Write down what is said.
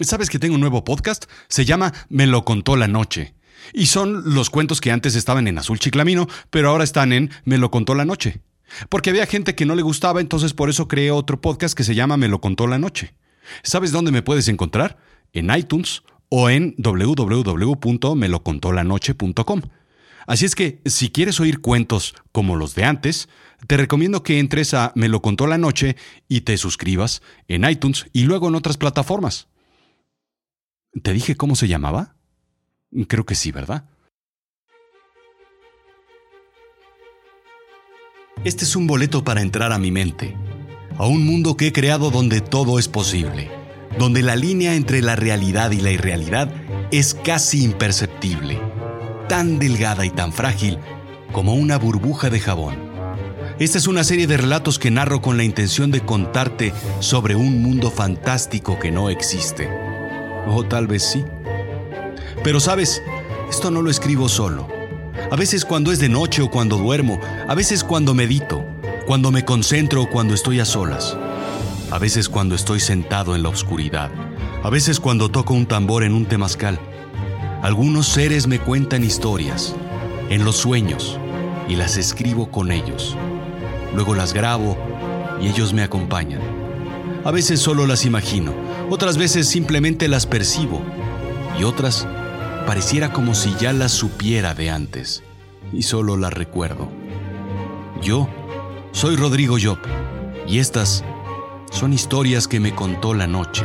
¿Sabes que tengo un nuevo podcast? Se llama Me lo contó la noche. Y son los cuentos que antes estaban en Azul Chiclamino, pero ahora están en Me lo contó la noche. Porque había gente que no le gustaba, entonces por eso creé otro podcast que se llama Me lo contó la noche. ¿Sabes dónde me puedes encontrar? En iTunes o en www.melocontolanoche.com. Así es que, si quieres oír cuentos como los de antes, te recomiendo que entres a Me lo contó la noche y te suscribas en iTunes y luego en otras plataformas. ¿Te dije cómo se llamaba? Creo que sí, ¿verdad? Este es un boleto para entrar a mi mente, a un mundo que he creado donde todo es posible, donde la línea entre la realidad y la irrealidad es casi imperceptible, tan delgada y tan frágil como una burbuja de jabón. Esta es una serie de relatos que narro con la intención de contarte sobre un mundo fantástico que no existe. O tal vez sí. Pero sabes, esto no lo escribo solo. A veces cuando es de noche o cuando duermo, a veces cuando medito, cuando me concentro o cuando estoy a solas, a veces cuando estoy sentado en la oscuridad, a veces cuando toco un tambor en un temazcal. Algunos seres me cuentan historias, en los sueños, y las escribo con ellos. Luego las grabo y ellos me acompañan. A veces solo las imagino, otras veces simplemente las percibo y otras pareciera como si ya las supiera de antes y solo las recuerdo. Yo soy Rodrigo Job y estas son historias que me contó la noche.